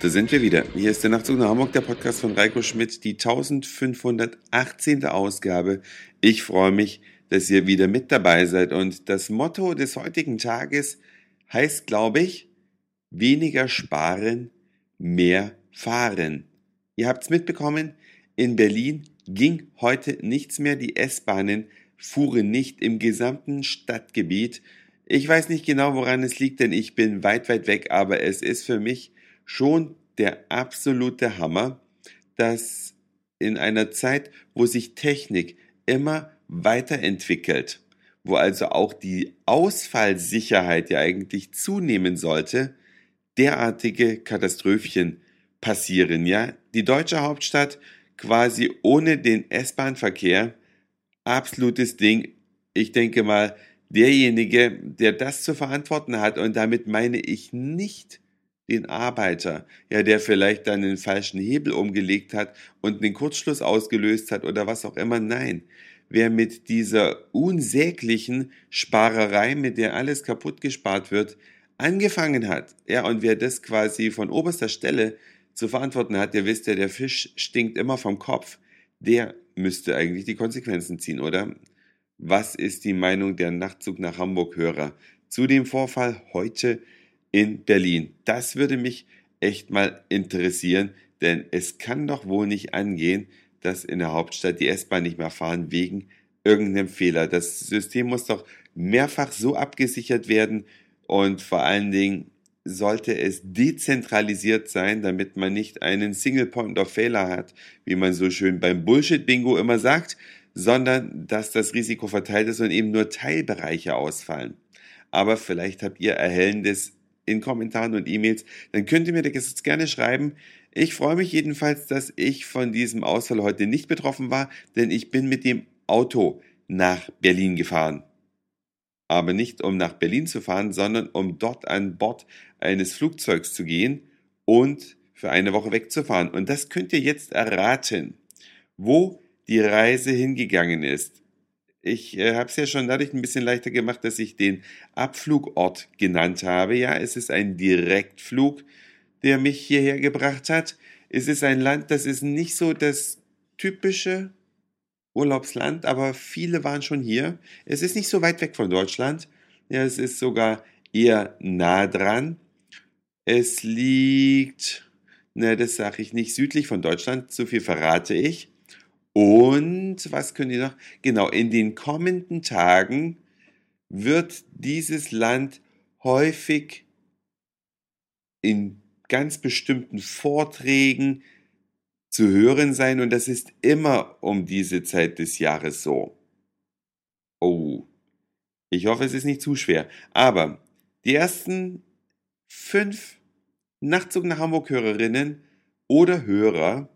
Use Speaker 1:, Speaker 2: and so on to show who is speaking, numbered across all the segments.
Speaker 1: da sind wir wieder. Hier ist der Nachtzug nach Hamburg, der Podcast von Reiko Schmidt, die 1518. Ausgabe. Ich freue mich, dass ihr wieder mit dabei seid. Und das Motto des heutigen Tages heißt, glaube ich, weniger sparen, mehr fahren. Ihr habt's mitbekommen, in Berlin ging heute nichts mehr. Die S-Bahnen fuhren nicht im gesamten Stadtgebiet. Ich weiß nicht genau, woran es liegt, denn ich bin weit, weit weg, aber es ist für mich schon der absolute Hammer, dass in einer Zeit, wo sich Technik immer weiterentwickelt, wo also auch die Ausfallsicherheit ja eigentlich zunehmen sollte, derartige Katastrophchen passieren, ja? Die deutsche Hauptstadt quasi ohne den S-Bahn-Verkehr, absolutes Ding. Ich denke mal, derjenige, der das zu verantworten hat, und damit meine ich nicht den Arbeiter, ja, der vielleicht dann den falschen Hebel umgelegt hat und den Kurzschluss ausgelöst hat oder was auch immer. Nein, wer mit dieser unsäglichen Sparerei, mit der alles kaputt gespart wird, angefangen hat, ja, und wer das quasi von oberster Stelle zu verantworten hat, der wisst ja, der Fisch stinkt immer vom Kopf, der müsste eigentlich die Konsequenzen ziehen, oder? Was ist die Meinung der Nachtzug nach Hamburg Hörer zu dem Vorfall heute in Berlin? Das würde mich echt mal interessieren, denn es kann doch wohl nicht angehen, dass in der Hauptstadt die S-Bahn nicht mehr fahren wegen irgendeinem Fehler. Das System muss doch mehrfach so abgesichert werden und vor allen Dingen sollte es dezentralisiert sein, damit man nicht einen Single Point of Failure hat, wie man so schön beim Bullshit-Bingo immer sagt, sondern dass das Risiko verteilt ist und eben nur Teilbereiche ausfallen. Aber vielleicht habt ihr Erhellendes in Kommentaren und E-Mails, dann könnt ihr mir das gerne schreiben. Ich freue mich jedenfalls, dass ich von diesem Ausfall heute nicht betroffen war, denn ich bin mit dem Auto nach Berlin gefahren. Aber nicht um nach Berlin zu fahren, sondern um dort an Bord eines Flugzeugs zu gehen und für eine Woche wegzufahren. Und das könnt ihr jetzt erraten, wo die Reise hingegangen ist. Ich äh, habe es ja schon dadurch ein bisschen leichter gemacht, dass ich den Abflugort genannt habe. Ja, es ist ein Direktflug, der mich hierher gebracht hat. Es ist ein Land, das ist nicht so das typische Urlaubsland, aber viele waren schon hier. Es ist nicht so weit weg von Deutschland. Ja, es ist sogar eher nah dran. Es liegt, ne, das sage ich nicht, südlich von Deutschland. So viel verrate ich. Und was können die noch? Genau, in den kommenden Tagen wird dieses Land häufig in ganz bestimmten Vorträgen zu hören sein und das ist immer um diese Zeit des Jahres so. Oh, ich hoffe, es ist nicht zu schwer. Aber die ersten fünf Nachtzug nach Hamburg Hörerinnen oder Hörer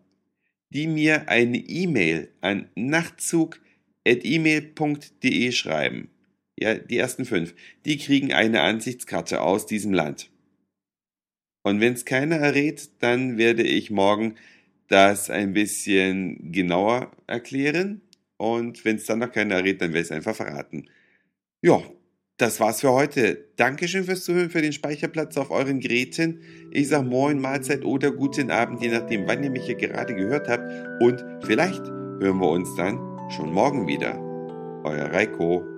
Speaker 1: die mir eine E-Mail an nachtzug.email.de schreiben, ja, die ersten fünf, die kriegen eine Ansichtskarte aus diesem Land. Und wenn es keiner errät, dann werde ich morgen das ein bisschen genauer erklären. Und wenn es dann noch keiner errät, dann werde ich es einfach verraten. Ja, das war's für heute. Dankeschön fürs Zuhören, für den Speicherplatz auf euren Geräten. Ich sag Moin, Mahlzeit oder guten Abend, je nachdem, wann ihr mich hier gerade gehört habt. Und vielleicht hören wir uns dann schon morgen wieder. Euer Reiko.